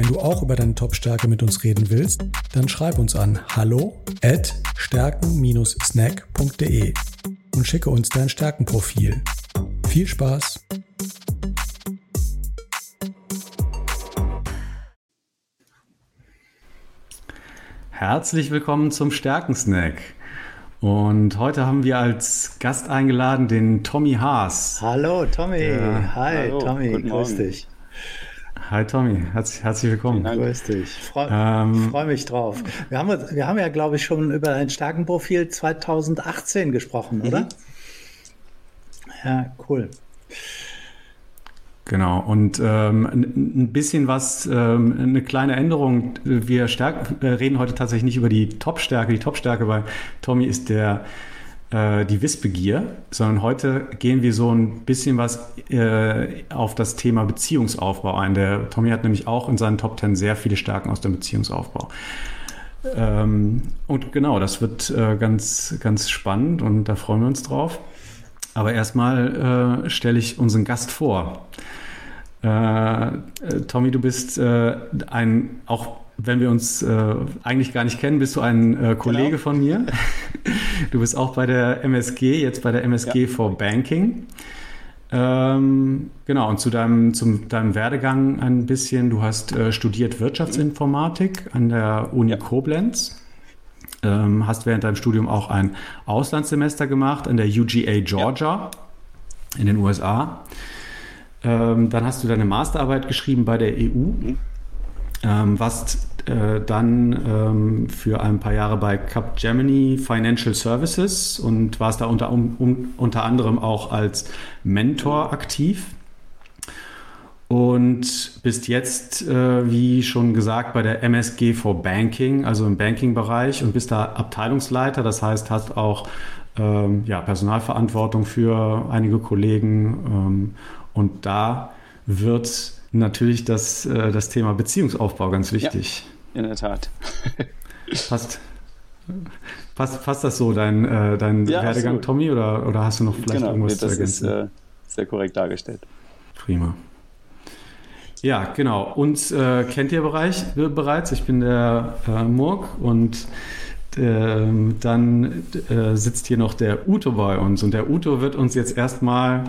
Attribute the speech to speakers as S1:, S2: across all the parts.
S1: Wenn du auch über deine Top-Stärke mit uns reden willst, dann schreib uns an hallo at stärken-snack.de und schicke uns dein Stärkenprofil. Viel Spaß!
S2: Herzlich willkommen zum Stärkensnack. Und heute haben wir als Gast eingeladen den Tommy Haas.
S3: Hallo Tommy. Ja. Hi Hallo. Tommy, grüß dich.
S2: Hi Tommy, herzlich, herzlich willkommen.
S3: Grüß dich. Freue ähm, freu mich drauf. Wir haben, wir haben ja, glaube ich, schon über dein Stärkenprofil 2018 gesprochen, oder? Mhm. Ja, cool.
S2: Genau, und ähm, ein bisschen was, ähm, eine kleine Änderung. Wir stärken, reden heute tatsächlich nicht über die Top-Stärke. Die Top-Stärke bei Tommy ist der äh, die Wissbegier, sondern heute gehen wir so ein bisschen was äh, auf das Thema Beziehungsaufbau ein. Der Tommy hat nämlich auch in seinen Top Ten sehr viele Stärken aus dem Beziehungsaufbau. Ähm, und genau, das wird äh, ganz, ganz spannend und da freuen wir uns drauf. Aber erstmal äh, stelle ich unseren Gast vor. Äh, Tommy, du bist äh, ein auch wenn wir uns äh, eigentlich gar nicht kennen, bist du ein äh, Kollege genau. von mir. Du bist auch bei der MSG, jetzt bei der MSG ja. for Banking. Ähm, genau, und zu deinem, zum, deinem Werdegang ein bisschen. Du hast äh, studiert Wirtschaftsinformatik an der Uni ja. Koblenz. Ähm, hast während deinem Studium auch ein Auslandssemester gemacht an der UGA Georgia ja. in den USA. Ähm, dann hast du deine Masterarbeit geschrieben bei der EU. Mhm. Ähm, warst äh, dann ähm, für ein paar Jahre bei Capgemini Financial Services und warst da unter, um, unter anderem auch als Mentor aktiv. Und bist jetzt, äh, wie schon gesagt, bei der MSG for Banking, also im Banking-Bereich und bist da Abteilungsleiter. Das heißt, hast auch ähm, ja, Personalverantwortung für einige Kollegen. Ähm, und da wird natürlich das, äh, das Thema Beziehungsaufbau ganz wichtig.
S4: Ja, in der Tat.
S2: Passt. Passt, passt das so, dein, äh, dein ja, Werdegang, absolut. Tommy, oder, oder hast du noch vielleicht
S4: genau,
S2: irgendwas
S4: zu ergänzen? Das ist äh, sehr korrekt dargestellt.
S2: Prima. Ja, genau. Uns äh, kennt ihr Bereich, bereits. Ich bin der äh, Murk und ähm, dann sitzt hier noch der Uto bei uns. Und der Uto wird uns jetzt erstmal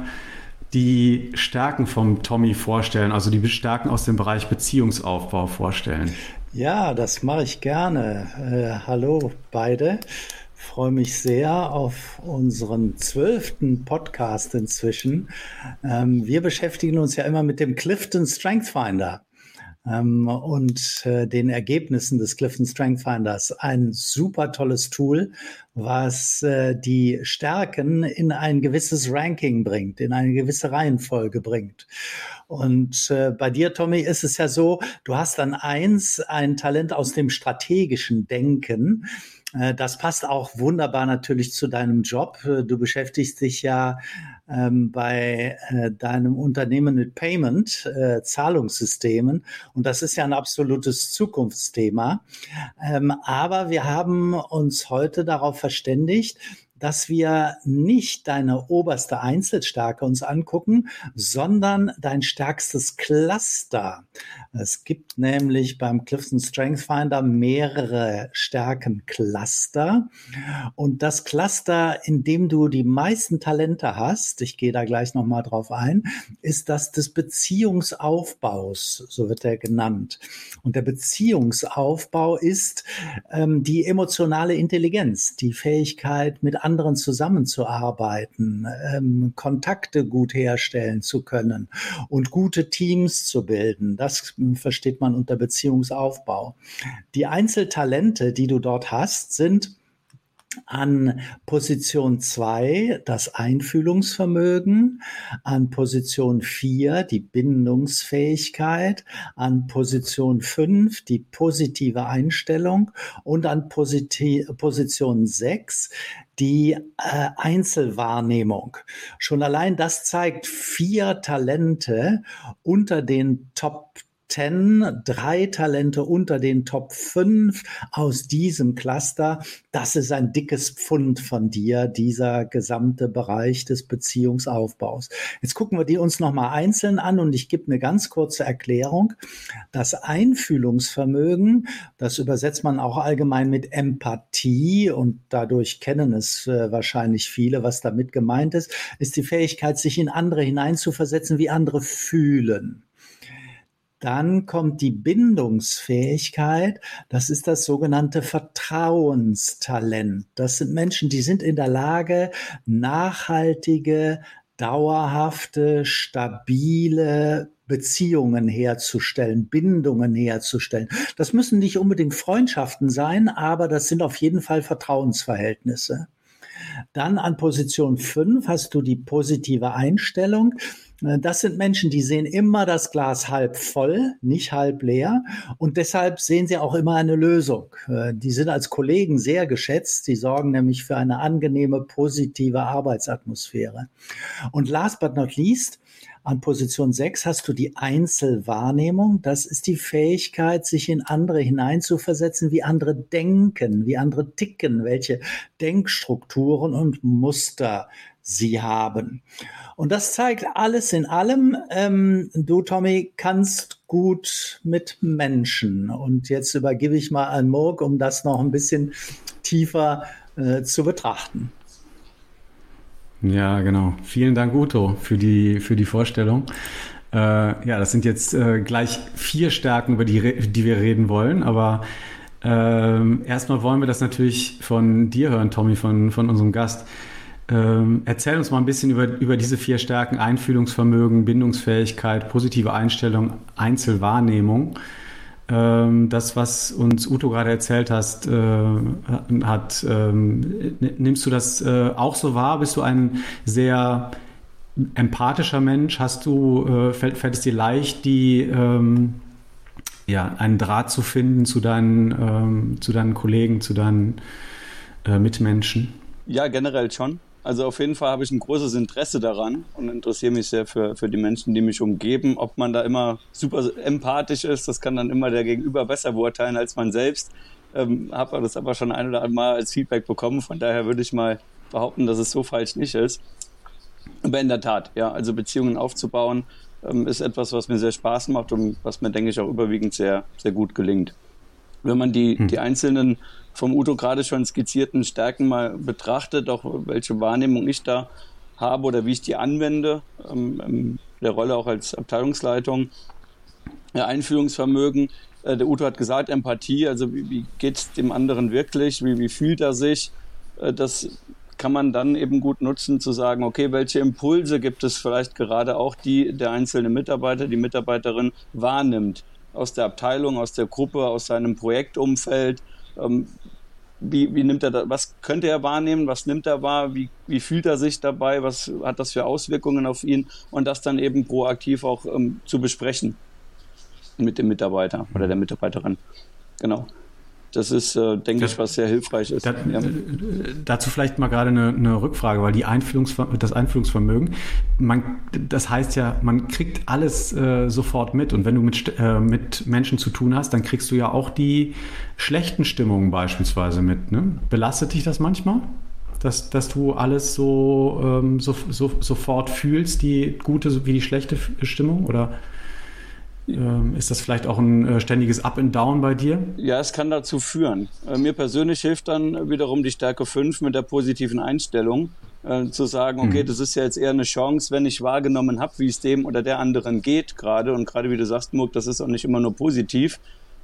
S2: die Stärken vom Tommy vorstellen, also die Stärken aus dem Bereich Beziehungsaufbau vorstellen.
S3: Ja, das mache ich gerne. Äh, hallo beide. Freue mich sehr auf unseren zwölften Podcast inzwischen. Ähm, wir beschäftigen uns ja immer mit dem Clifton Strength Finder ähm, und äh, den Ergebnissen des Clifton Strength Finders. Ein super tolles Tool, was äh, die Stärken in ein gewisses Ranking bringt, in eine gewisse Reihenfolge bringt. Und äh, bei dir, Tommy, ist es ja so, du hast dann eins, ein Talent aus dem strategischen Denken. Äh, das passt auch wunderbar natürlich zu deinem Job. Äh, du beschäftigst dich ja ähm, bei äh, deinem Unternehmen mit Payment, äh, Zahlungssystemen. Und das ist ja ein absolutes Zukunftsthema. Ähm, aber wir haben uns heute darauf verständigt, dass wir nicht deine oberste Einzelstärke uns angucken, sondern dein stärkstes Cluster. Es gibt nämlich beim Clifton Strength Finder mehrere Stärkencluster. Und das Cluster, in dem du die meisten Talente hast, ich gehe da gleich nochmal drauf ein, ist das des Beziehungsaufbaus, so wird er genannt. Und der Beziehungsaufbau ist ähm, die emotionale Intelligenz, die Fähigkeit, mit anderen zusammenzuarbeiten, ähm, Kontakte gut herstellen zu können und gute Teams zu bilden. Das versteht man unter Beziehungsaufbau. Die Einzeltalente, die du dort hast, sind an Position 2 das Einfühlungsvermögen, an Position 4 die Bindungsfähigkeit, an Position 5 die positive Einstellung und an Posit Position 6 die äh, Einzelwahrnehmung. Schon allein das zeigt vier Talente unter den Top 10, drei Talente unter den Top 5 aus diesem Cluster. Das ist ein dickes Pfund von dir, dieser gesamte Bereich des Beziehungsaufbaus. Jetzt gucken wir die uns nochmal einzeln an und ich gebe eine ganz kurze Erklärung. Das Einfühlungsvermögen, das übersetzt man auch allgemein mit Empathie und dadurch kennen es äh, wahrscheinlich viele, was damit gemeint ist, ist die Fähigkeit, sich in andere hineinzuversetzen, wie andere fühlen. Dann kommt die Bindungsfähigkeit. Das ist das sogenannte Vertrauenstalent. Das sind Menschen, die sind in der Lage, nachhaltige, dauerhafte, stabile Beziehungen herzustellen, Bindungen herzustellen. Das müssen nicht unbedingt Freundschaften sein, aber das sind auf jeden Fall Vertrauensverhältnisse. Dann an Position 5 hast du die positive Einstellung. Äh, das sind Menschen, die sehen immer das Glas halb voll, nicht halb leer. Und deshalb sehen sie auch immer eine Lösung. Äh, die sind als Kollegen sehr geschätzt. Sie sorgen nämlich für eine angenehme, positive Arbeitsatmosphäre. Und last but not least, an Position 6 hast du die Einzelwahrnehmung. Das ist die Fähigkeit, sich in andere hineinzuversetzen, wie andere denken, wie andere ticken, welche Denkstrukturen und Muster sie haben. Und das zeigt alles in allem, ähm, du Tommy kannst gut mit Menschen. Und jetzt übergebe ich mal an Murk, um das noch ein bisschen tiefer äh, zu betrachten.
S2: Ja, genau. Vielen Dank, Uto, für die, für die Vorstellung. Äh, ja, das sind jetzt äh, gleich vier Stärken, über die, die wir reden wollen, aber ähm, erstmal wollen wir das natürlich von dir hören, Tommy, von, von unserem Gast. Ähm, erzähl uns mal ein bisschen über, über diese vier Stärken: Einfühlungsvermögen, Bindungsfähigkeit, positive Einstellung, Einzelwahrnehmung. Ähm, das, was uns Uto gerade erzählt hast, äh, hat, ähm, nimmst du das äh, auch so wahr? Bist du ein sehr empathischer Mensch? Hast du, äh, fällt, fällt es dir leicht, die, ähm, ja, einen Draht zu finden zu deinen, ähm, zu deinen Kollegen, zu deinen äh, Mitmenschen?
S4: Ja, generell schon. Also auf jeden Fall habe ich ein großes Interesse daran und interessiere mich sehr für, für die Menschen, die mich umgeben. Ob man da immer super empathisch ist, das kann dann immer der Gegenüber besser beurteilen als man selbst. Ähm, habe das aber schon ein oder andere Mal als Feedback bekommen. Von daher würde ich mal behaupten, dass es so falsch nicht ist. Aber in der Tat, ja, also Beziehungen aufzubauen ähm, ist etwas, was mir sehr Spaß macht und was mir, denke ich, auch überwiegend sehr, sehr gut gelingt. Wenn man die, hm. die einzelnen vom Udo gerade schon skizzierten Stärken mal betrachtet, auch welche Wahrnehmung ich da habe oder wie ich die anwende, ähm, der Rolle auch als Abteilungsleitung. Ja, Einfühlungsvermögen, äh, der Udo hat gesagt, Empathie, also wie, wie geht es dem anderen wirklich, wie, wie fühlt er sich, äh, das kann man dann eben gut nutzen, zu sagen, okay, welche Impulse gibt es vielleicht gerade auch, die der einzelne Mitarbeiter, die Mitarbeiterin wahrnimmt aus der Abteilung, aus der Gruppe, aus seinem Projektumfeld. Ähm, wie, wie nimmt er da, was könnte er wahrnehmen, was nimmt er wahr, wie, wie fühlt er sich dabei, was hat das für Auswirkungen auf ihn und das dann eben proaktiv auch ähm, zu besprechen mit dem Mitarbeiter oder der Mitarbeiterin. Genau. Das ist, äh, denke ich, was sehr hilfreich ist. Da, ja.
S2: Dazu vielleicht mal gerade eine, eine Rückfrage, weil die Einfühlungsver das Einfühlungsvermögen, man, das heißt ja, man kriegt alles äh, sofort mit. Und wenn du mit, äh, mit Menschen zu tun hast, dann kriegst du ja auch die schlechten Stimmungen beispielsweise mit. Ne? Belastet dich das manchmal? Dass, dass du alles so, ähm, so, so, sofort fühlst, die gute wie die schlechte Stimmung? Oder? Ähm, ist das vielleicht auch ein äh, ständiges Up and Down bei dir?
S4: Ja, es kann dazu führen. Äh, mir persönlich hilft dann wiederum die Stärke 5 mit der positiven Einstellung. Äh, zu sagen, okay, mhm. das ist ja jetzt eher eine Chance, wenn ich wahrgenommen habe, wie es dem oder der anderen geht gerade. Und gerade wie du sagst, Murk, das ist auch nicht immer nur positiv,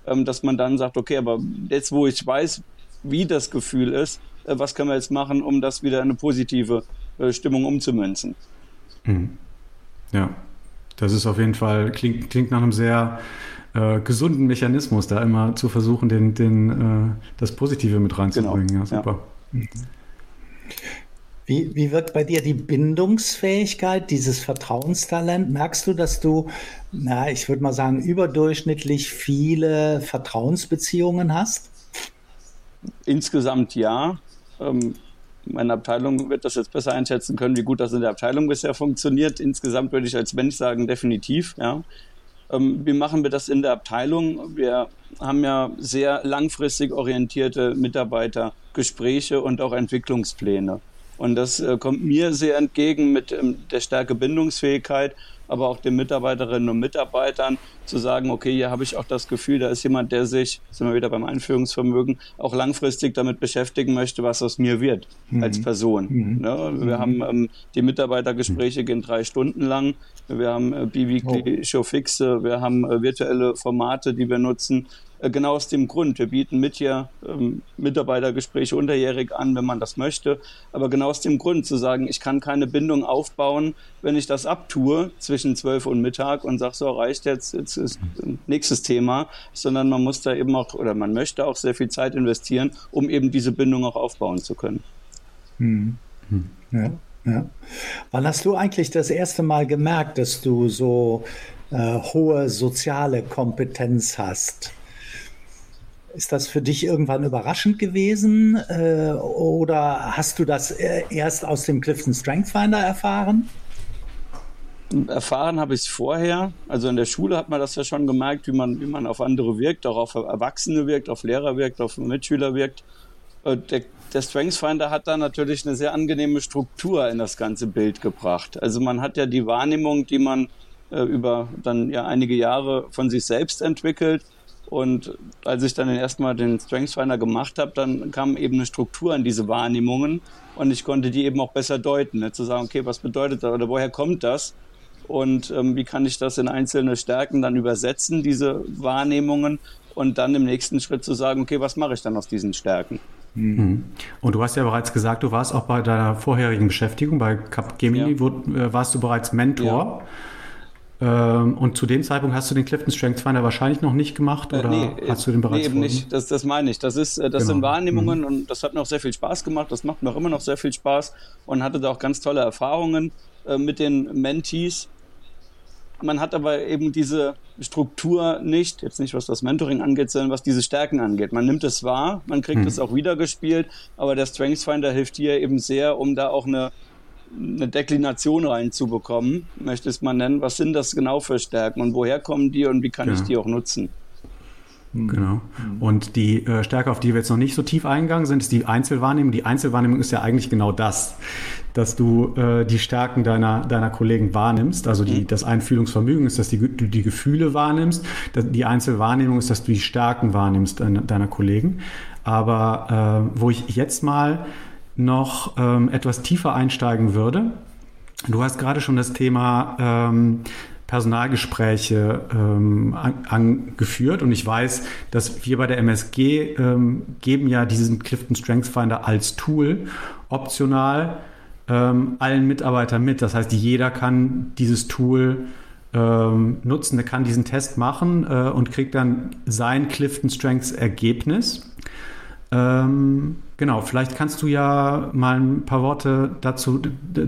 S4: ähm, dass man dann sagt, okay, aber jetzt, wo ich weiß, wie das Gefühl ist, äh, was können wir jetzt machen, um das wieder in eine positive äh, Stimmung umzumünzen?
S2: Mhm. Ja, das ist auf jeden Fall, klingt, klingt nach einem sehr äh, gesunden Mechanismus, da immer zu versuchen, den, den, äh, das Positive mit reinzubringen. Genau. Ja, super. Ja.
S3: Wie, wie wirkt bei dir die Bindungsfähigkeit, dieses Vertrauenstalent? Merkst du, dass du, na, ich würde mal sagen, überdurchschnittlich viele Vertrauensbeziehungen hast?
S4: Insgesamt ja. Ähm, meine Abteilung wird das jetzt besser einschätzen können, wie gut das in der Abteilung bisher funktioniert. Insgesamt würde ich als Mensch sagen, definitiv, ja. Ähm, wie machen wir das in der Abteilung? Wir haben ja sehr langfristig orientierte Mitarbeitergespräche und auch Entwicklungspläne. Und das äh, kommt mir sehr entgegen mit ähm, der Stärke Bindungsfähigkeit, aber auch den Mitarbeiterinnen und Mitarbeitern zu sagen, okay, hier habe ich auch das Gefühl, da ist jemand, der sich, sind wir wieder beim Einführungsvermögen, auch langfristig damit beschäftigen möchte, was aus mir wird mhm. als Person. Mhm. Ne? Wir mhm. haben ähm, die Mitarbeitergespräche gehen drei Stunden lang. Wir haben äh, Biweekly oh. Showfixe, wir haben äh, virtuelle Formate, die wir nutzen. Äh, genau aus dem Grund. Wir bieten mit hier ähm, Mitarbeitergespräche unterjährig an, wenn man das möchte. Aber genau aus dem Grund zu sagen, ich kann keine Bindung aufbauen, wenn ich das abtue zwischen 12 und Mittag und sage, so reicht jetzt, jetzt ist nächstes Thema, sondern man muss da eben auch oder man möchte auch sehr viel Zeit investieren, um eben diese Bindung auch aufbauen zu können.
S3: Hm. Ja, ja. Wann hast du eigentlich das erste Mal gemerkt, dass du so äh, hohe soziale Kompetenz hast? Ist das für dich irgendwann überraschend gewesen äh, oder hast du das äh, erst aus dem Clifton Strength Finder erfahren?
S4: Erfahren habe ich es vorher. Also in der Schule hat man das ja schon gemerkt, wie man, wie man auf andere wirkt, auch auf Erwachsene wirkt, auf Lehrer wirkt, auf Mitschüler wirkt. Äh, der, der Strengths Finder hat da natürlich eine sehr angenehme Struktur in das ganze Bild gebracht. Also man hat ja die Wahrnehmung, die man äh, über dann ja einige Jahre von sich selbst entwickelt und als ich dann erstmal den Strengthsfinder gemacht habe, dann kam eben eine Struktur in diese Wahrnehmungen und ich konnte die eben auch besser deuten, ne? zu sagen, okay, was bedeutet das oder woher kommt das? Und ähm, wie kann ich das in einzelne Stärken dann übersetzen, diese Wahrnehmungen, und dann im nächsten Schritt zu sagen, okay, was mache ich dann aus diesen Stärken?
S2: Mhm. Und du hast ja bereits gesagt, du warst auch bei deiner vorherigen Beschäftigung bei Capgemini, ja. wo, äh, warst du bereits Mentor. Ja. Ähm, und zu dem Zeitpunkt hast du den Clifton Strength Finder wahrscheinlich noch nicht gemacht äh, oder äh, nee, hast du den bereits?
S4: Nee, eben nicht. Das, das meine ich. Das ist, äh, das genau. sind Wahrnehmungen mhm. und das hat mir auch sehr viel Spaß gemacht. Das macht mir auch immer noch sehr viel Spaß und hatte da auch ganz tolle Erfahrungen äh, mit den Mentees. Man hat aber eben diese Struktur nicht, jetzt nicht was das Mentoring angeht, sondern was diese Stärken angeht. Man nimmt es wahr, man kriegt mhm. es auch wiedergespielt, aber der Strengths Finder hilft dir eben sehr, um da auch eine eine Deklination reinzubekommen, möchte ich es mal nennen. Was sind das genau für Stärken und woher kommen die und wie kann ja. ich die auch nutzen?
S2: Hm. Genau. Und die äh, Stärke, auf die wir jetzt noch nicht so tief eingegangen sind, ist die Einzelwahrnehmung. Die Einzelwahrnehmung ist ja eigentlich genau das, dass du äh, die Stärken deiner, deiner Kollegen wahrnimmst. Also die, mhm. das Einfühlungsvermögen ist, dass die, du die Gefühle wahrnimmst. Die Einzelwahrnehmung ist, dass du die Stärken wahrnimmst deiner, deiner Kollegen. Aber äh, wo ich jetzt mal noch ähm, etwas tiefer einsteigen würde. Du hast gerade schon das Thema ähm, Personalgespräche ähm, an, angeführt und ich weiß, dass wir bei der MSG ähm, geben ja diesen Clifton Strengths Finder als Tool optional ähm, allen Mitarbeitern mit. Das heißt, jeder kann dieses Tool ähm, nutzen, der kann diesen Test machen äh, und kriegt dann sein Clifton Strengths Ergebnis. Ähm, genau, vielleicht kannst du ja mal ein paar Worte dazu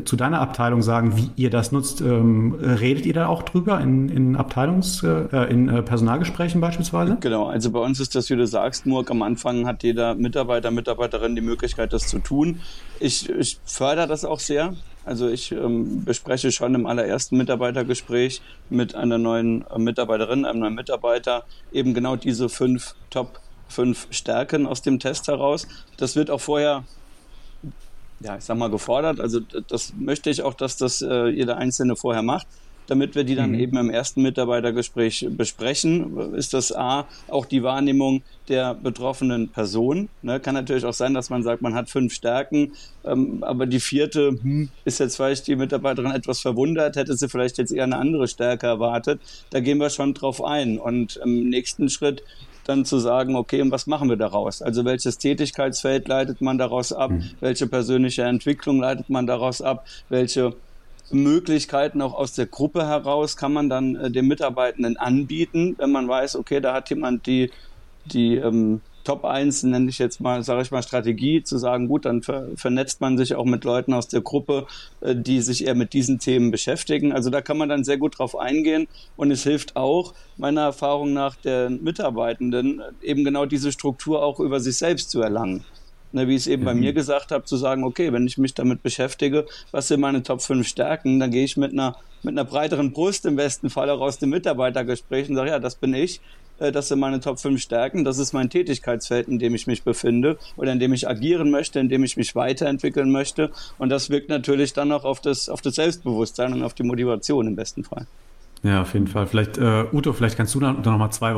S2: zu deiner Abteilung sagen, wie ihr das nutzt. Ähm, redet ihr da auch drüber in, in Abteilungs-, äh, in äh, Personalgesprächen beispielsweise?
S4: Genau, also bei uns ist das, wie du sagst, nur am Anfang hat jeder Mitarbeiter, Mitarbeiterin die Möglichkeit, das zu tun. Ich, ich fördere das auch sehr. Also ich ähm, bespreche schon im allerersten Mitarbeitergespräch mit einer neuen Mitarbeiterin, einem neuen Mitarbeiter eben genau diese fünf Top- fünf Stärken aus dem Test heraus. Das wird auch vorher, ja, ich sag mal, gefordert. Also das möchte ich auch, dass das äh, jeder Einzelne vorher macht damit wir die dann mhm. eben im ersten Mitarbeitergespräch besprechen, ist das A, auch die Wahrnehmung der betroffenen Person. Ne, kann natürlich auch sein, dass man sagt, man hat fünf Stärken, ähm, aber die vierte hm, ist jetzt vielleicht die Mitarbeiterin etwas verwundert, hätte sie vielleicht jetzt eher eine andere Stärke erwartet. Da gehen wir schon drauf ein. Und im nächsten Schritt dann zu sagen, okay, und was machen wir daraus? Also welches Tätigkeitsfeld leitet man daraus ab? Mhm. Welche persönliche Entwicklung leitet man daraus ab? Welche Möglichkeiten auch aus der Gruppe heraus kann man dann äh, den Mitarbeitenden anbieten, wenn man weiß, okay, da hat jemand die, die ähm, Top 1, nenne ich jetzt mal, sage ich mal, Strategie, zu sagen, gut, dann ver vernetzt man sich auch mit Leuten aus der Gruppe, äh, die sich eher mit diesen Themen beschäftigen. Also da kann man dann sehr gut drauf eingehen und es hilft auch, meiner Erfahrung nach, den Mitarbeitenden eben genau diese Struktur auch über sich selbst zu erlangen. Ne, wie ich es eben mhm. bei mir gesagt habe, zu sagen, okay, wenn ich mich damit beschäftige, was sind meine Top 5 Stärken, dann gehe ich mit einer, mit einer breiteren Brust im besten Fall auch aus dem Mitarbeitergespräch und sage, ja, das bin ich, äh, das sind meine Top 5 Stärken, das ist mein Tätigkeitsfeld, in dem ich mich befinde oder in dem ich agieren möchte, in dem ich mich weiterentwickeln möchte. Und das wirkt natürlich dann auch auf das, auf das Selbstbewusstsein und auf die Motivation im besten Fall.
S2: Ja, auf jeden Fall. Vielleicht, äh, Uto, vielleicht kannst du da noch mal zwei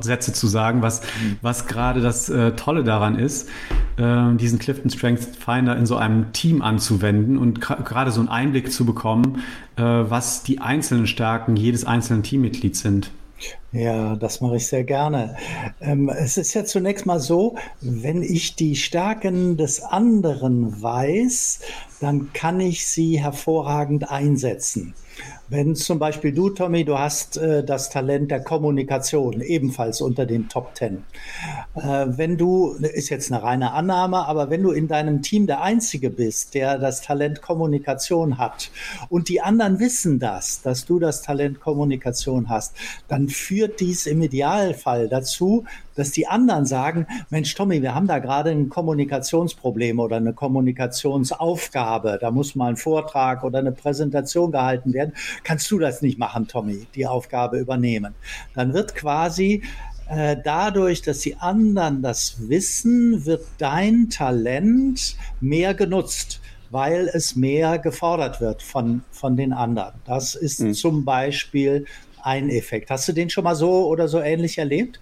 S2: Sätze zu sagen, was, was gerade das äh, Tolle daran ist, äh, diesen Clifton Strength Finder in so einem Team anzuwenden und gerade so einen Einblick zu bekommen, äh, was die einzelnen Stärken jedes einzelnen Teammitglieds sind.
S3: Ja, das mache ich sehr gerne. Ähm, es ist ja zunächst mal so, wenn ich die Stärken des anderen weiß, dann kann ich sie hervorragend einsetzen. Wenn zum Beispiel du, Tommy, du hast äh, das Talent der Kommunikation, ebenfalls unter den Top Ten. Äh, wenn du, ist jetzt eine reine Annahme, aber wenn du in deinem Team der Einzige bist, der das Talent Kommunikation hat und die anderen wissen das, dass du das Talent Kommunikation hast, dann führt dies im Idealfall dazu, dass die anderen sagen, Mensch, Tommy, wir haben da gerade ein Kommunikationsproblem oder eine Kommunikationsaufgabe. Da muss mal ein Vortrag oder eine Präsentation gehalten werden. Kannst du das nicht machen, Tommy, die Aufgabe übernehmen? Dann wird quasi äh, dadurch, dass die anderen das wissen, wird dein Talent mehr genutzt weil es mehr gefordert wird von, von den anderen. Das ist mhm. zum Beispiel ein Effekt. Hast du den schon mal so oder so ähnlich erlebt?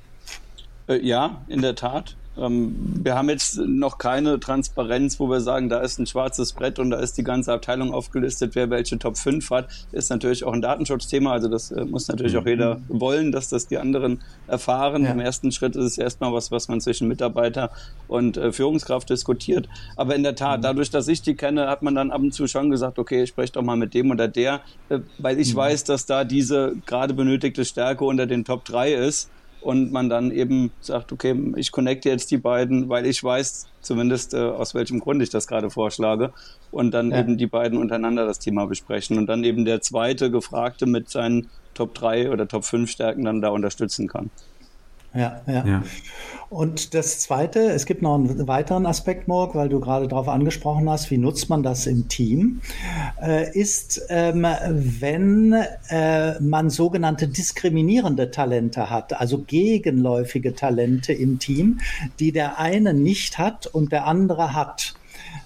S4: Äh, ja, in der Tat. Ähm, wir haben jetzt noch keine Transparenz, wo wir sagen, da ist ein schwarzes Brett und da ist die ganze Abteilung aufgelistet, wer welche Top 5 hat. Ist natürlich auch ein Datenschutzthema, also das äh, muss natürlich auch jeder mhm. wollen, dass das die anderen erfahren. Ja. Im ersten Schritt ist es erstmal was, was man zwischen Mitarbeiter und äh, Führungskraft diskutiert. Aber in der Tat, mhm. dadurch, dass ich die kenne, hat man dann ab und zu schon gesagt, okay, ich spreche doch mal mit dem oder der, äh, weil ich mhm. weiß, dass da diese gerade benötigte Stärke unter den Top 3 ist und man dann eben sagt, okay, ich connecte jetzt die beiden, weil ich weiß zumindest, äh, aus welchem Grund ich das gerade vorschlage und dann ja. eben die beiden untereinander das Thema besprechen und dann eben der zweite Gefragte mit seinen Top 3 oder Top 5 Stärken dann da unterstützen kann.
S3: Ja, ja, ja. Und das Zweite, es gibt noch einen weiteren Aspekt, Morg, weil du gerade darauf angesprochen hast, wie nutzt man das im Team, äh, ist, ähm, wenn äh, man sogenannte diskriminierende Talente hat, also gegenläufige Talente im Team, die der eine nicht hat und der andere hat.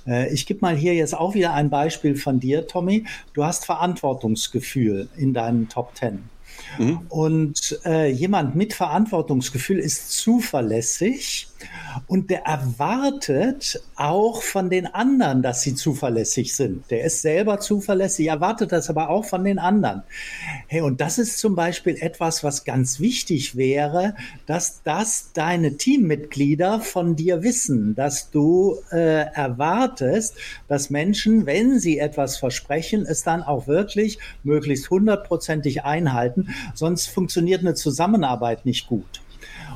S3: Äh, ich gebe mal hier jetzt auch wieder ein Beispiel von dir, Tommy. Du hast Verantwortungsgefühl in deinen Top Ten. Mhm. Und äh, jemand mit Verantwortungsgefühl ist zuverlässig und der erwartet auch von den anderen, dass sie zuverlässig sind. Der ist selber zuverlässig, erwartet das aber auch von den anderen. Hey, und das ist zum Beispiel etwas, was ganz wichtig wäre, dass das deine Teammitglieder von dir wissen, dass du äh, erwartest, dass Menschen, wenn sie etwas versprechen, es dann auch wirklich möglichst hundertprozentig einhalten, sonst funktioniert eine Zusammenarbeit nicht gut.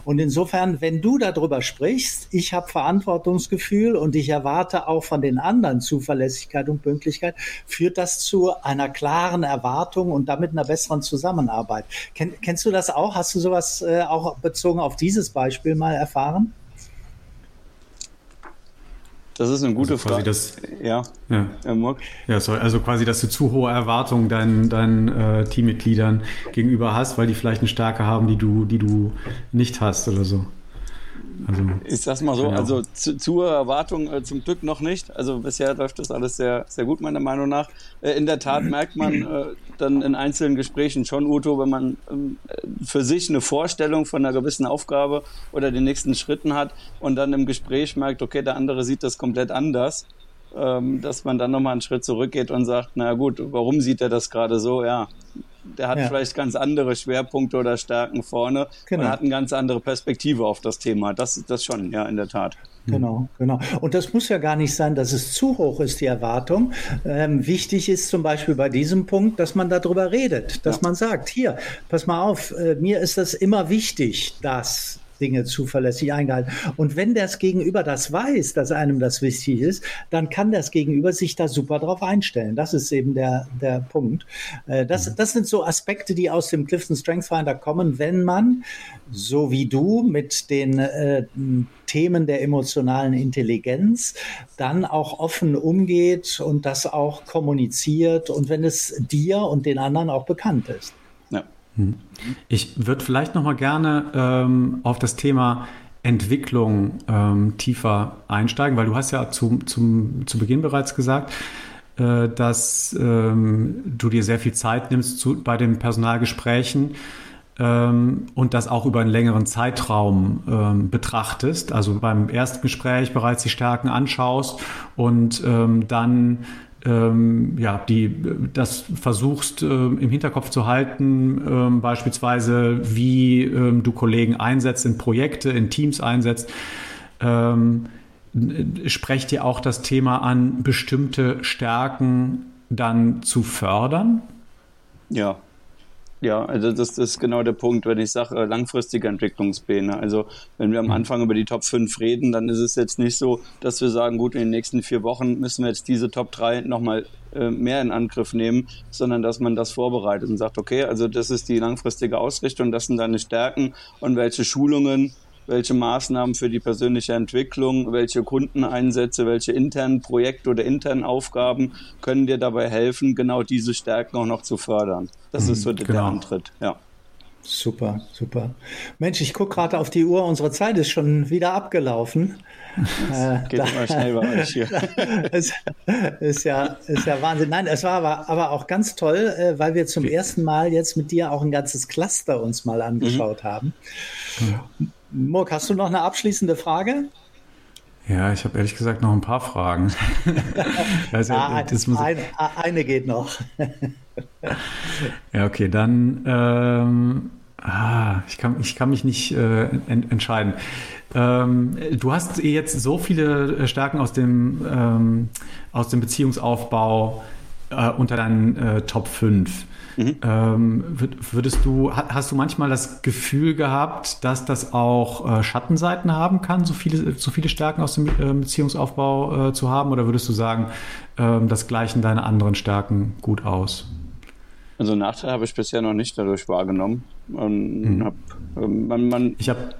S3: Und insofern, wenn du darüber sprichst, ich habe Verantwortungsgefühl und ich erwarte auch von den anderen Zuverlässigkeit und Pünktlichkeit, führt das zu einer klaren Erwartung und damit einer besseren Zusammenarbeit. Ken, kennst du das auch? Hast du sowas äh, auch bezogen auf dieses Beispiel mal erfahren?
S4: Das ist eine gute also Frage.
S2: Das, ja. Ja. ja sorry, also quasi, dass du zu hohe Erwartungen deinen, deinen äh, Teammitgliedern gegenüber hast, weil die vielleicht eine Stärke haben, die du, die du nicht hast oder so.
S4: Also, ich sag's mal so, genau. also zu, zur Erwartung äh, zum Glück noch nicht. Also bisher läuft das alles sehr, sehr gut, meiner Meinung nach. Äh, in der Tat merkt man äh, dann in einzelnen Gesprächen schon, Uto, wenn man ähm, für sich eine Vorstellung von einer gewissen Aufgabe oder den nächsten Schritten hat und dann im Gespräch merkt, okay, der andere sieht das komplett anders, ähm, dass man dann nochmal einen Schritt zurückgeht und sagt, na gut, warum sieht er das gerade so? Ja, der hat ja. vielleicht ganz andere Schwerpunkte oder Stärken vorne genau. und hat eine ganz andere Perspektive auf das Thema. Das, das schon, ja, in der Tat.
S3: Genau, genau. Und das muss ja gar nicht sein, dass es zu hoch ist, die Erwartung. Ähm, wichtig ist zum Beispiel bei diesem Punkt, dass man darüber redet, dass ja. man sagt, hier, pass mal auf, äh, mir ist das immer wichtig, dass Dinge zuverlässig eingehalten. Und wenn das Gegenüber das weiß, dass einem das wichtig ist, dann kann das Gegenüber sich da super drauf einstellen. Das ist eben der, der Punkt. Äh, das, mhm. das sind so Aspekte, die aus dem Clifton Strength Finder kommen, wenn man, so wie du, mit den äh, Themen der emotionalen Intelligenz dann auch offen umgeht und das auch kommuniziert und wenn es dir und den anderen auch bekannt ist.
S2: Hm. Ich würde vielleicht noch mal gerne ähm, auf das Thema Entwicklung ähm, tiefer einsteigen, weil du hast ja zu, zum, zu Beginn bereits gesagt, äh, dass ähm, du dir sehr viel Zeit nimmst zu, bei den Personalgesprächen ähm, und das auch über einen längeren Zeitraum ähm, betrachtest, also beim ersten Gespräch bereits die Stärken anschaust und ähm, dann ähm, ja, die, das versuchst äh, im Hinterkopf zu halten, ähm, beispielsweise wie ähm, du Kollegen einsetzt in Projekte, in Teams einsetzt. Ähm, sprecht dir auch das Thema an, bestimmte Stärken dann zu fördern?
S4: Ja, ja, also das, ist genau der Punkt, wenn ich sage, äh, langfristige Entwicklungspläne. Also wenn wir am mhm. Anfang über die Top 5 reden, dann ist es jetzt nicht so, dass wir sagen, gut, in den nächsten vier Wochen müssen wir jetzt diese Top 3 nochmal äh, mehr in Angriff nehmen, sondern dass man das vorbereitet und sagt, okay, also das ist die langfristige Ausrichtung, das sind deine Stärken und welche Schulungen welche Maßnahmen für die persönliche Entwicklung, welche Kundeneinsätze, welche internen Projekte oder internen Aufgaben können dir dabei helfen, genau diese Stärken auch noch zu fördern. Das mhm, ist so genau. der Antritt, ja.
S3: Super, super. Mensch, ich gucke gerade auf die Uhr, unsere Zeit ist schon wieder abgelaufen.
S4: Äh, geht da, immer schnell bei euch hier.
S3: es ist ja, ist ja Wahnsinn. Nein, es war aber, aber auch ganz toll, äh, weil wir zum ersten Mal jetzt mit dir auch ein ganzes Cluster uns mal angeschaut mhm. haben. Murk, hast du noch eine abschließende Frage?
S2: Ja, ich habe ehrlich gesagt noch ein paar Fragen.
S3: also, ja, ein, ein, eine geht noch.
S2: ja, okay, dann ähm, ah, ich, kann, ich kann mich nicht äh, en entscheiden. Ähm, du hast jetzt so viele Stärken aus dem, ähm, aus dem Beziehungsaufbau äh, unter deinen äh, Top 5. Mhm. Ähm, würdest du, hast du manchmal das Gefühl gehabt, dass das auch äh, Schattenseiten haben kann, so viele, so viele Stärken aus dem äh, Beziehungsaufbau äh, zu haben? Oder würdest du sagen, ähm, das gleichen deine anderen Stärken gut aus?
S4: Also Nachteil habe ich bisher noch nicht dadurch wahrgenommen. Mhm. Hab, ähm, man, man,
S2: ich habe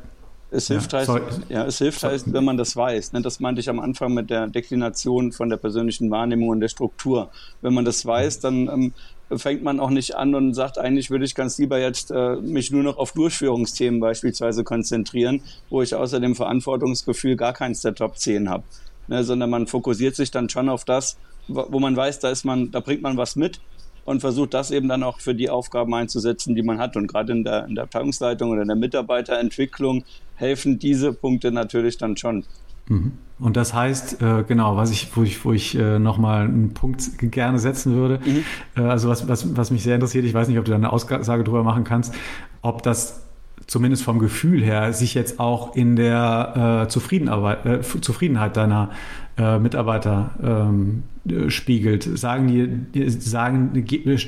S4: es hilft, ja, halt, ja, es hilft halt, wenn man das weiß. Ne? Das meinte ich am Anfang mit der Deklination von der persönlichen Wahrnehmung und der Struktur. Wenn man das weiß, dann ähm, fängt man auch nicht an und sagt, eigentlich würde ich ganz lieber jetzt äh, mich nur noch auf Durchführungsthemen beispielsweise konzentrieren, wo ich außer dem Verantwortungsgefühl gar keins der Top 10 habe. Ne, sondern man fokussiert sich dann schon auf das, wo man weiß, da ist man, da bringt man was mit und versucht das eben dann auch für die Aufgaben einzusetzen, die man hat. Und gerade in der, in der Abteilungsleitung oder in der Mitarbeiterentwicklung helfen diese Punkte natürlich dann schon.
S2: Mhm. Und das heißt, äh, genau, was ich, wo ich, wo ich äh, nochmal einen Punkt gerne setzen würde, mhm. äh, also was, was, was mich sehr interessiert, ich weiß nicht, ob du da eine Aussage drüber machen kannst, ob das zumindest vom Gefühl her sich jetzt auch in der äh, äh, Zufriedenheit deiner äh, Mitarbeiter ähm, spiegelt. Sagen die, sagen,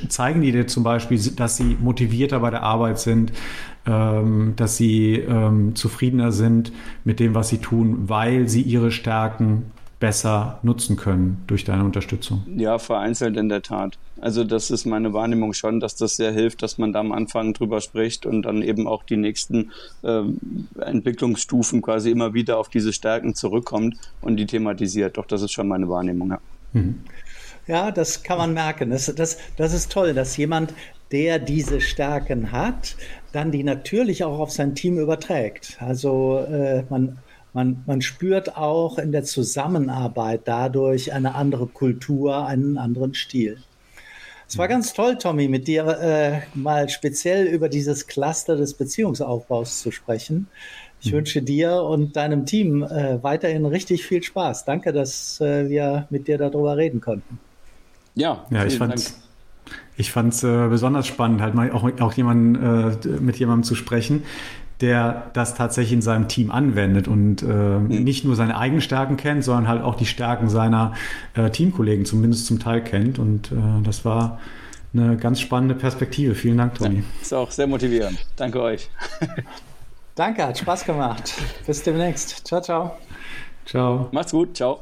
S2: zeigen die dir zum Beispiel, dass sie motivierter bei der Arbeit sind, ähm, dass sie ähm, zufriedener sind mit dem, was sie tun, weil sie ihre Stärken besser nutzen können durch deine Unterstützung?
S4: Ja, vereinzelt in der Tat. Also das ist meine Wahrnehmung schon, dass das sehr hilft, dass man da am Anfang drüber spricht und dann eben auch die nächsten äh, Entwicklungsstufen quasi immer wieder auf diese Stärken zurückkommt und die thematisiert. Doch das ist schon meine Wahrnehmung, ja. Mhm.
S3: Ja, das kann man merken. Das, das, das ist toll, dass jemand, der diese Stärken hat, dann die natürlich auch auf sein Team überträgt. Also äh, man, man, man spürt auch in der Zusammenarbeit dadurch eine andere Kultur, einen anderen Stil. Es war ganz toll, Tommy, mit dir äh, mal speziell über dieses Cluster des Beziehungsaufbaus zu sprechen. Ich mhm. wünsche dir und deinem Team äh, weiterhin richtig viel Spaß. Danke, dass äh, wir mit dir darüber reden konnten.
S2: Ja, ja ich fand ich fand es äh, besonders spannend, halt mal auch, auch jemanden, äh, mit jemandem zu sprechen, der das tatsächlich in seinem Team anwendet und äh, mhm. nicht nur seine eigenen Stärken kennt, sondern halt auch die Stärken seiner äh, Teamkollegen zumindest zum Teil kennt. Und äh, das war eine ganz spannende Perspektive. Vielen Dank, Toni. Ja,
S4: ist auch sehr motivierend. Danke euch.
S3: Danke, hat Spaß gemacht. Bis demnächst. Ciao, ciao.
S2: Ciao.
S4: Macht's gut. Ciao.